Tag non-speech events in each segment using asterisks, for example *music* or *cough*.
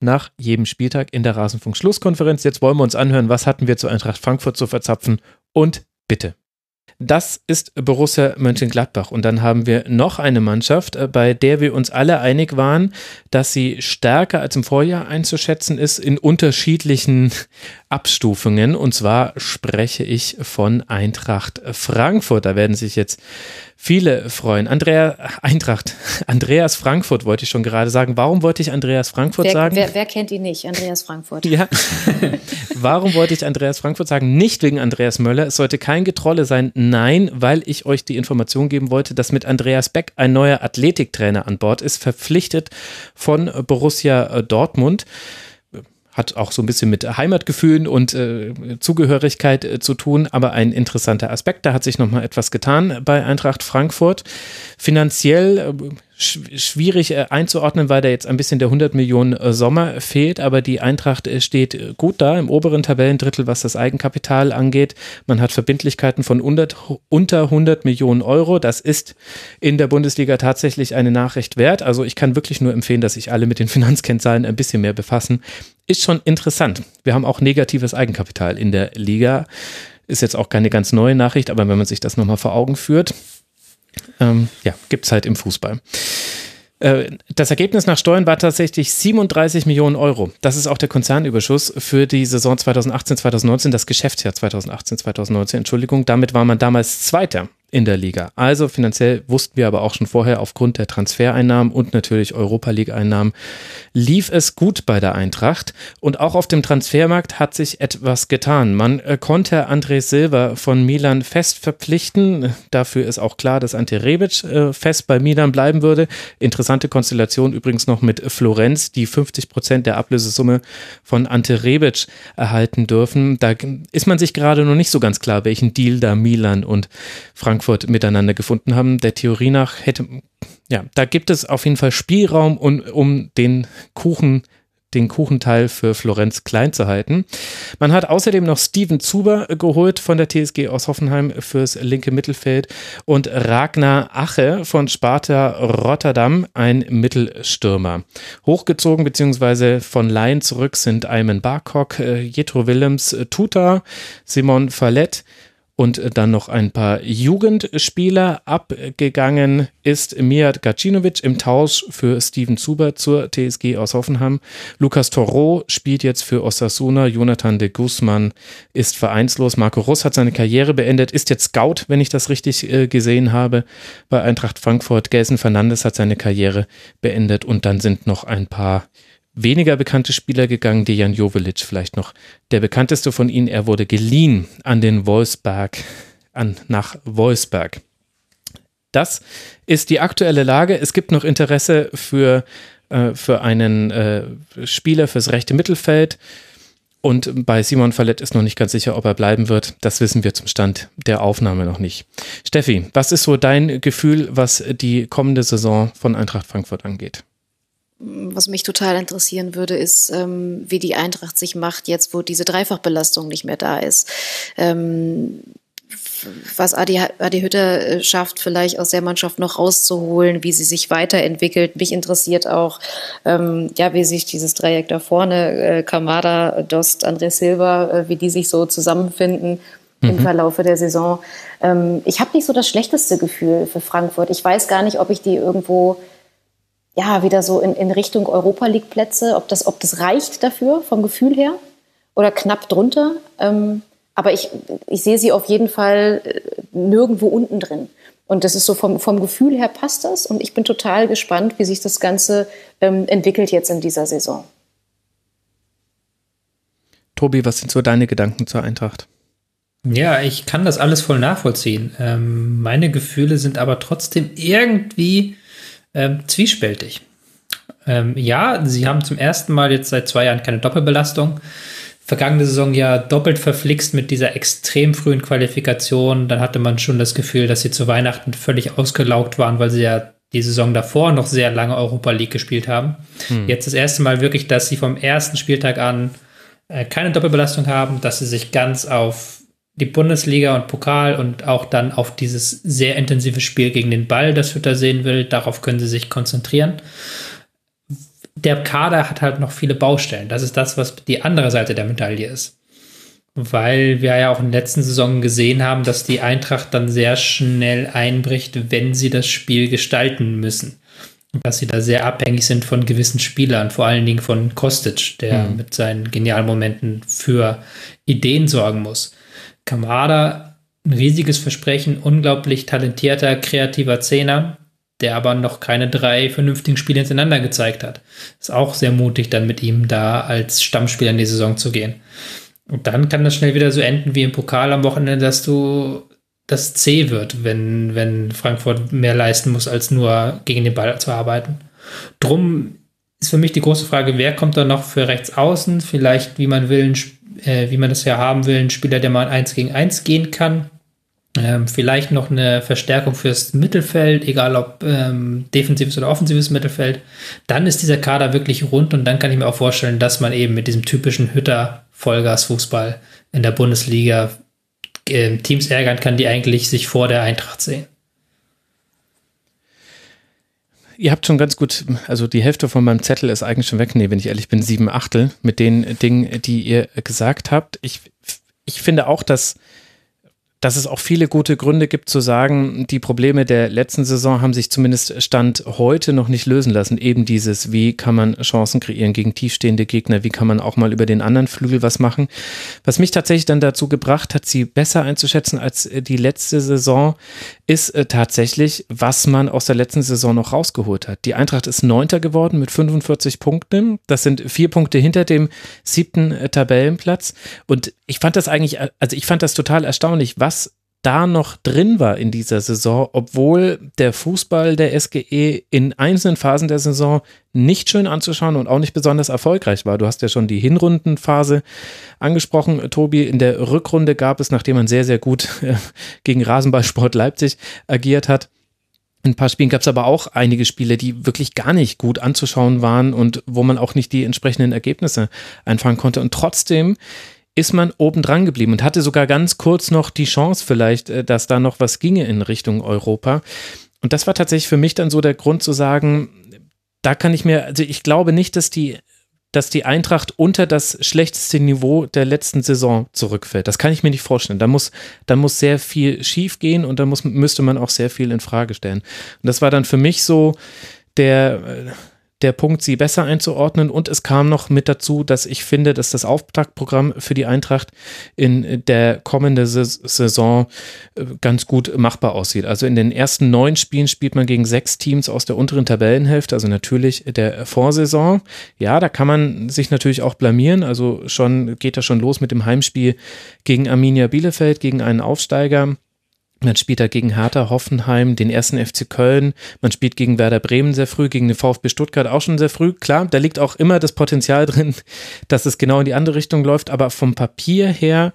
nach jedem Spieltag in der Rasenfunk-Schlusskonferenz. Jetzt wollen wir uns anhören, was hatten wir zu Eintracht Frankfurt zu verzapfen und bitte. Das ist Borussia Mönchengladbach. Und dann haben wir noch eine Mannschaft, äh, bei der wir uns alle einig waren, dass sie stärker als im Vorjahr einzuschätzen ist in unterschiedlichen *laughs* Abstufungen. Und zwar spreche ich von Eintracht Frankfurt. Da werden sich jetzt viele freuen. Andrea Eintracht, *laughs* Andreas Frankfurt wollte ich schon gerade sagen. Warum wollte ich Andreas Frankfurt wer, sagen? Wer, wer, kennt ihn nicht? Andreas Frankfurt. Ja. *laughs* Warum wollte ich Andreas Frankfurt sagen? Nicht wegen Andreas Möller. Es sollte kein Getrolle sein. Nein, weil ich euch die Information geben wollte, dass mit Andreas Beck ein neuer Athletiktrainer an Bord ist, verpflichtet von Borussia Dortmund hat auch so ein bisschen mit Heimatgefühlen und äh, Zugehörigkeit äh, zu tun, aber ein interessanter Aspekt. Da hat sich nochmal etwas getan bei Eintracht Frankfurt. Finanziell äh, schwierig äh, einzuordnen, weil da jetzt ein bisschen der 100 Millionen äh, Sommer fehlt, aber die Eintracht äh, steht gut da im oberen Tabellendrittel, was das Eigenkapital angeht. Man hat Verbindlichkeiten von 100, unter 100 Millionen Euro. Das ist in der Bundesliga tatsächlich eine Nachricht wert. Also ich kann wirklich nur empfehlen, dass sich alle mit den *laughs* Finanzkennzahlen ein bisschen mehr befassen. Ist schon interessant. Wir haben auch negatives Eigenkapital in der Liga. Ist jetzt auch keine ganz neue Nachricht, aber wenn man sich das nochmal vor Augen führt, ähm, ja, gibt es halt im Fußball. Äh, das Ergebnis nach Steuern war tatsächlich 37 Millionen Euro. Das ist auch der Konzernüberschuss für die Saison 2018-2019, das Geschäftsjahr 2018-2019, Entschuldigung. Damit war man damals Zweiter in der Liga. Also finanziell wussten wir aber auch schon vorher aufgrund der Transfereinnahmen und natürlich Europa League Einnahmen lief es gut bei der Eintracht und auch auf dem Transfermarkt hat sich etwas getan. Man äh, konnte André Silva von Milan fest verpflichten. Dafür ist auch klar, dass Ante Rebic äh, fest bei Milan bleiben würde. Interessante Konstellation übrigens noch mit Florenz, die 50 Prozent der Ablösesumme von Ante Rebic erhalten dürfen. Da ist man sich gerade noch nicht so ganz klar, welchen Deal da Milan und Frankreich Frankfurt miteinander gefunden haben. Der Theorie nach hätte, ja, da gibt es auf jeden Fall Spielraum, um, um den Kuchen den Kuchenteil für Florenz klein zu halten. Man hat außerdem noch Steven Zuber geholt von der TSG aus Hoffenheim fürs linke Mittelfeld und Ragnar Ache von Sparta Rotterdam, ein Mittelstürmer. Hochgezogen bzw. von Laien zurück sind Ayman Barkok, äh, Jetro Willems, Tuta, Simon Fallett, und dann noch ein paar Jugendspieler. Abgegangen ist Mijat Gacinovic im Tausch für Steven Zuber zur TSG aus Hoffenheim. Lukas Toro spielt jetzt für Osasuna. Jonathan de Guzman ist vereinslos. Marco Russ hat seine Karriere beendet, ist jetzt Scout, wenn ich das richtig äh, gesehen habe, bei Eintracht Frankfurt. Gelsen Fernandes hat seine Karriere beendet und dann sind noch ein paar weniger bekannte Spieler gegangen, Dejan Jovelic vielleicht noch der bekannteste von ihnen. Er wurde geliehen an den Wolfsberg, an, nach Wolfsberg. Das ist die aktuelle Lage. Es gibt noch Interesse für, äh, für einen äh, Spieler fürs rechte Mittelfeld. Und bei Simon Fallett ist noch nicht ganz sicher, ob er bleiben wird. Das wissen wir zum Stand der Aufnahme noch nicht. Steffi, was ist so dein Gefühl, was die kommende Saison von Eintracht Frankfurt angeht? Was mich total interessieren würde, ist, ähm, wie die Eintracht sich macht, jetzt wo diese Dreifachbelastung nicht mehr da ist. Ähm, was Adi, Adi Hütter äh, schafft, vielleicht aus der Mannschaft noch rauszuholen, wie sie sich weiterentwickelt. Mich interessiert auch, ähm, ja, wie sich dieses Dreieck da vorne, äh, Kamada, Dost, André Silva, äh, wie die sich so zusammenfinden mhm. im Verlaufe der Saison. Ähm, ich habe nicht so das schlechteste Gefühl für Frankfurt. Ich weiß gar nicht, ob ich die irgendwo ja, wieder so in, in Richtung Europa League Plätze, ob das, ob das reicht dafür vom Gefühl her oder knapp drunter. Ähm, aber ich, ich sehe sie auf jeden Fall äh, nirgendwo unten drin. Und das ist so vom, vom Gefühl her passt das. Und ich bin total gespannt, wie sich das Ganze ähm, entwickelt jetzt in dieser Saison. Tobi, was sind so deine Gedanken zur Eintracht? Ja, ich kann das alles voll nachvollziehen. Ähm, meine Gefühle sind aber trotzdem irgendwie ähm, zwiespältig. Ähm, ja, sie haben zum ersten Mal jetzt seit zwei Jahren keine Doppelbelastung. Vergangene Saison ja doppelt verflixt mit dieser extrem frühen Qualifikation. Dann hatte man schon das Gefühl, dass sie zu Weihnachten völlig ausgelaugt waren, weil sie ja die Saison davor noch sehr lange Europa League gespielt haben. Hm. Jetzt das erste Mal wirklich, dass sie vom ersten Spieltag an äh, keine Doppelbelastung haben, dass sie sich ganz auf die Bundesliga und Pokal und auch dann auf dieses sehr intensive Spiel gegen den Ball, das Hütter sehen will, darauf können sie sich konzentrieren. Der Kader hat halt noch viele Baustellen. Das ist das, was die andere Seite der Medaille ist. Weil wir ja auch in den letzten Saisonen gesehen haben, dass die Eintracht dann sehr schnell einbricht, wenn sie das Spiel gestalten müssen dass sie da sehr abhängig sind von gewissen Spielern, vor allen Dingen von Kostic, der mhm. mit seinen genialen Momenten für Ideen sorgen muss. Kamada, ein riesiges Versprechen, unglaublich talentierter, kreativer Zehner, der aber noch keine drei vernünftigen Spiele hintereinander gezeigt hat. Ist auch sehr mutig, dann mit ihm da als Stammspieler in die Saison zu gehen. Und dann kann das schnell wieder so enden wie im Pokal am Wochenende, dass du das zäh wird, wenn, wenn Frankfurt mehr leisten muss, als nur gegen den Ball zu arbeiten. Drum ist für mich die große Frage, wer kommt da noch für rechts außen? Vielleicht, wie man will, äh, wie man das ja haben will, ein Spieler, der mal eins gegen eins gehen kann. Ähm, vielleicht noch eine Verstärkung fürs Mittelfeld, egal ob ähm, defensives oder offensives Mittelfeld. Dann ist dieser Kader wirklich rund und dann kann ich mir auch vorstellen, dass man eben mit diesem typischen Hütter-Vollgas-Fußball in der Bundesliga äh, Teams ärgern kann, die eigentlich sich vor der Eintracht sehen. Ihr habt schon ganz gut, also die Hälfte von meinem Zettel ist eigentlich schon weg. Nee, wenn ich ehrlich bin, sieben Achtel mit den Dingen, die ihr gesagt habt. Ich, ich finde auch, dass dass es auch viele gute Gründe gibt zu sagen, die Probleme der letzten Saison haben sich zumindest Stand heute noch nicht lösen lassen. Eben dieses, wie kann man Chancen kreieren gegen tiefstehende Gegner, wie kann man auch mal über den anderen Flügel was machen. Was mich tatsächlich dann dazu gebracht hat, sie besser einzuschätzen als äh, die letzte Saison, ist äh, tatsächlich, was man aus der letzten Saison noch rausgeholt hat. Die Eintracht ist Neunter geworden mit 45 Punkten. Das sind vier Punkte hinter dem siebten äh, Tabellenplatz. Und ich fand das eigentlich, also ich fand das total erstaunlich, was da noch drin war in dieser Saison, obwohl der Fußball der SGE in einzelnen Phasen der Saison nicht schön anzuschauen und auch nicht besonders erfolgreich war. Du hast ja schon die Hinrundenphase angesprochen, Tobi. In der Rückrunde gab es, nachdem man sehr, sehr gut äh, gegen Rasenballsport Leipzig agiert hat, in ein paar Spielen gab es aber auch einige Spiele, die wirklich gar nicht gut anzuschauen waren und wo man auch nicht die entsprechenden Ergebnisse einfangen konnte. Und trotzdem ist man oben dran geblieben und hatte sogar ganz kurz noch die Chance vielleicht, äh, dass da noch was ginge in Richtung Europa. Und das war tatsächlich für mich dann so der Grund zu sagen, da kann ich mir, also ich glaube nicht, dass die dass die Eintracht unter das schlechteste Niveau der letzten Saison zurückfällt. Das kann ich mir nicht vorstellen. Da muss, da muss sehr viel schief gehen und da muss, müsste man auch sehr viel in Frage stellen. Und das war dann für mich so der, äh, der Punkt, sie besser einzuordnen. Und es kam noch mit dazu, dass ich finde, dass das Auftaktprogramm für die Eintracht in der kommenden Saison äh, ganz gut machbar aussieht. Also in den ersten neun Spielen spielt man gegen sechs Teams aus der unteren Tabellenhälfte, also natürlich der Vorsaison. Ja, da kann man sich natürlich auch blamieren. Also schon geht das schon los mit dem Heimspiel gegen Arminia Bielefeld, gegen einen Aufsteiger. Man spielt da gegen Hertha, Hoffenheim, den ersten FC Köln. Man spielt gegen Werder Bremen sehr früh, gegen den VfB Stuttgart auch schon sehr früh. Klar, da liegt auch immer das Potenzial drin, *laughs* dass es genau in die andere Richtung läuft. Aber vom Papier her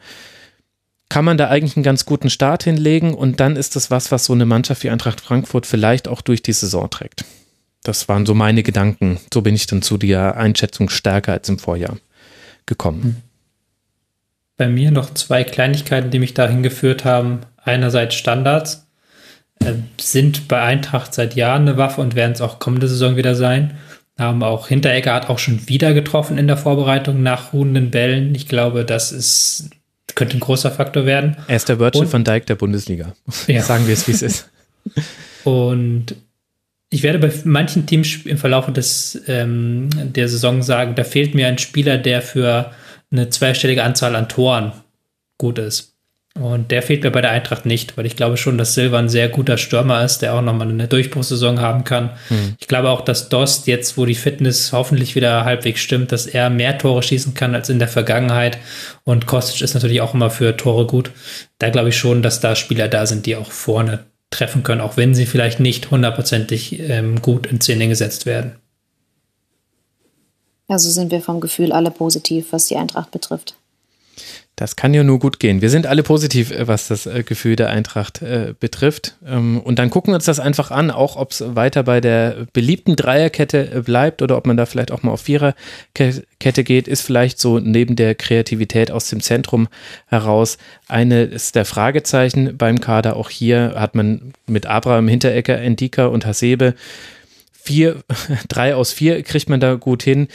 kann man da eigentlich einen ganz guten Start hinlegen. Und dann ist das was, was so eine Mannschaft wie Eintracht Frankfurt vielleicht auch durch die Saison trägt. Das waren so meine Gedanken. So bin ich dann zu der Einschätzung stärker als im Vorjahr gekommen. Bei mir noch zwei Kleinigkeiten, die mich dahin geführt haben einerseits Standards, äh, sind bei Eintracht seit Jahren eine Waffe und werden es auch kommende Saison wieder sein. Haben auch Hinteregger hat auch schon wieder getroffen in der Vorbereitung nach ruhenden Bällen. Ich glaube, das ist, könnte ein großer Faktor werden. Er ist der Virgil van Dijk der Bundesliga. Ja. *laughs* Sagen wir es, wie es ist. Und ich werde bei manchen Teams im Verlauf des, ähm, der Saison sagen, da fehlt mir ein Spieler, der für eine zweistellige Anzahl an Toren gut ist. Und der fehlt mir bei der Eintracht nicht, weil ich glaube schon, dass Silva ein sehr guter Stürmer ist, der auch nochmal eine Durchbruchssaison haben kann. Mhm. Ich glaube auch, dass Dost jetzt, wo die Fitness hoffentlich wieder halbwegs stimmt, dass er mehr Tore schießen kann als in der Vergangenheit. Und Kostic ist natürlich auch immer für Tore gut. Da glaube ich schon, dass da Spieler da sind, die auch vorne treffen können, auch wenn sie vielleicht nicht hundertprozentig ähm, gut in Szene gesetzt werden. Also sind wir vom Gefühl alle positiv, was die Eintracht betrifft. Das kann ja nur gut gehen. Wir sind alle positiv, äh, was das äh, Gefühl der Eintracht äh, betrifft. Ähm, und dann gucken wir uns das einfach an, auch ob es weiter bei der beliebten Dreierkette bleibt oder ob man da vielleicht auch mal auf Viererkette geht, ist vielleicht so neben der Kreativität aus dem Zentrum heraus eines der Fragezeichen beim Kader. Auch hier hat man mit Abraham, Hinterecker, Endika und Hasebe vier, *laughs* drei aus vier kriegt man da gut hin.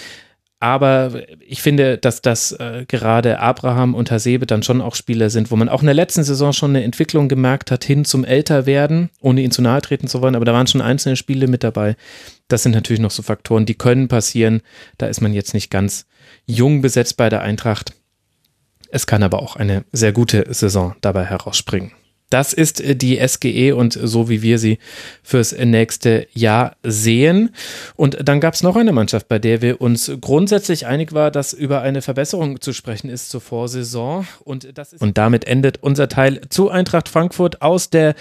Aber ich finde, dass das äh, gerade Abraham und Hasebe dann schon auch Spieler sind, wo man auch in der letzten Saison schon eine Entwicklung gemerkt hat, hin zum Älterwerden, ohne ihn zu nahe treten zu wollen. Aber da waren schon einzelne Spiele mit dabei. Das sind natürlich noch so Faktoren, die können passieren. Da ist man jetzt nicht ganz jung besetzt bei der Eintracht. Es kann aber auch eine sehr gute Saison dabei herausspringen. Das ist äh, die SGE und so wie wir sie fürs nächste Jahr sehen. Und dann gab es noch eine Mannschaft, bei der wir uns grundsätzlich einig war, dass über eine Verbesserung zu sprechen ist zur Vorsaison. Und, und damit endet unser Teil zu Eintracht Frankfurt aus der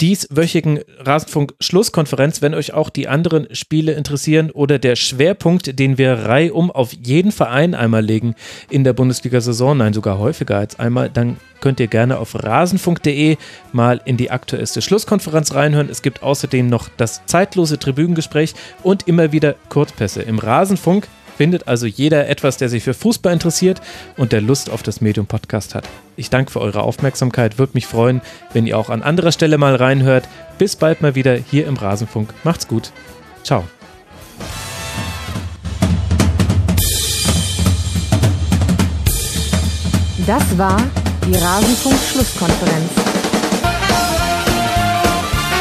dieswöchigen Rasenfunk-Schlusskonferenz. Wenn euch auch die anderen Spiele interessieren oder der Schwerpunkt, den wir reihum auf jeden Verein einmal legen in der Bundesliga-Saison, nein, sogar häufiger als einmal, dann könnt ihr gerne auf rasenfunk.de mal in die aktuellste Schlusskonferenz reinhören. Es gibt außerdem noch das zeitlose Tribünengespräch und immer wieder Kurzpässe. Im Rasenfunk findet also jeder etwas, der sich für Fußball interessiert und der Lust auf das Medium Podcast hat. Ich danke für eure Aufmerksamkeit, würde mich freuen, wenn ihr auch an anderer Stelle mal reinhört. Bis bald mal wieder hier im Rasenfunk. Macht's gut. Ciao. Das war die Rasenfunk-Schlusskonferenz.